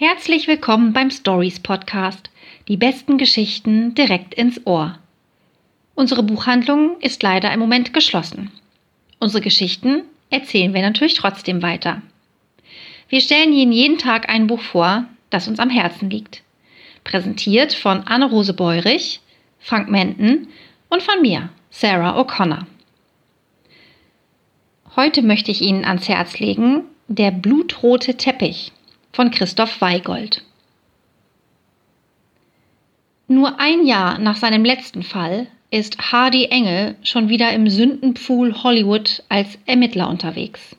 Herzlich willkommen beim Stories Podcast. Die besten Geschichten direkt ins Ohr. Unsere Buchhandlung ist leider im Moment geschlossen. Unsere Geschichten erzählen wir natürlich trotzdem weiter. Wir stellen Ihnen jeden Tag ein Buch vor, das uns am Herzen liegt. Präsentiert von Anne-Rose Beurich, Frank Menden und von mir, Sarah O'Connor. Heute möchte ich Ihnen ans Herz legen Der blutrote Teppich von Christoph Weigold. Nur ein Jahr nach seinem letzten Fall ist Hardy Engel schon wieder im Sündenpfuhl Hollywood als Ermittler unterwegs.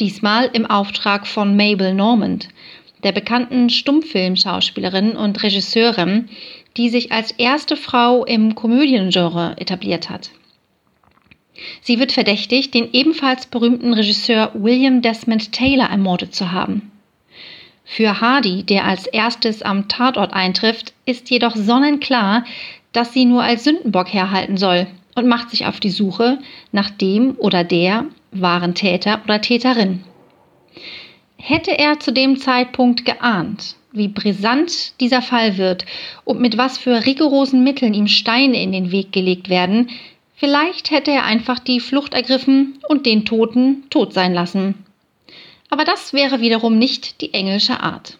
Diesmal im Auftrag von Mabel Normand, der bekannten Stummfilmschauspielerin und Regisseurin, die sich als erste Frau im Komödiengenre etabliert hat. Sie wird verdächtigt, den ebenfalls berühmten Regisseur William Desmond Taylor ermordet zu haben. Für Hardy, der als erstes am Tatort eintrifft, ist jedoch sonnenklar, dass sie nur als Sündenbock herhalten soll und macht sich auf die Suche nach dem oder der wahren Täter oder Täterin. Hätte er zu dem Zeitpunkt geahnt, wie brisant dieser Fall wird und mit was für rigorosen Mitteln ihm Steine in den Weg gelegt werden, vielleicht hätte er einfach die Flucht ergriffen und den Toten tot sein lassen. Aber das wäre wiederum nicht die englische Art.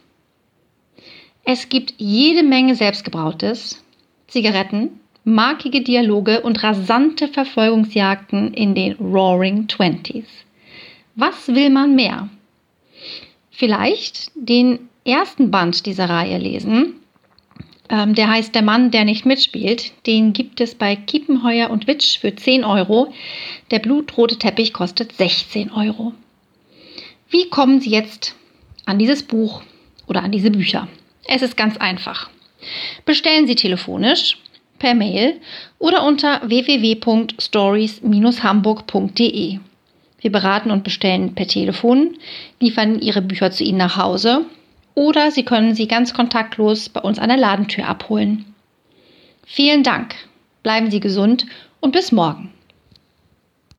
Es gibt jede Menge Selbstgebrautes, Zigaretten, markige Dialoge und rasante Verfolgungsjagden in den Roaring Twenties. Was will man mehr? Vielleicht den ersten Band dieser Reihe lesen. Ähm, der heißt Der Mann, der nicht mitspielt. Den gibt es bei Kiepenheuer und Witsch für 10 Euro. Der blutrote Teppich kostet 16 Euro. Wie kommen Sie jetzt an dieses Buch oder an diese Bücher? Es ist ganz einfach. Bestellen Sie telefonisch, per Mail oder unter www.stories-hamburg.de. Wir beraten und bestellen per Telefon, liefern Ihre Bücher zu Ihnen nach Hause oder Sie können sie ganz kontaktlos bei uns an der Ladentür abholen. Vielen Dank, bleiben Sie gesund und bis morgen.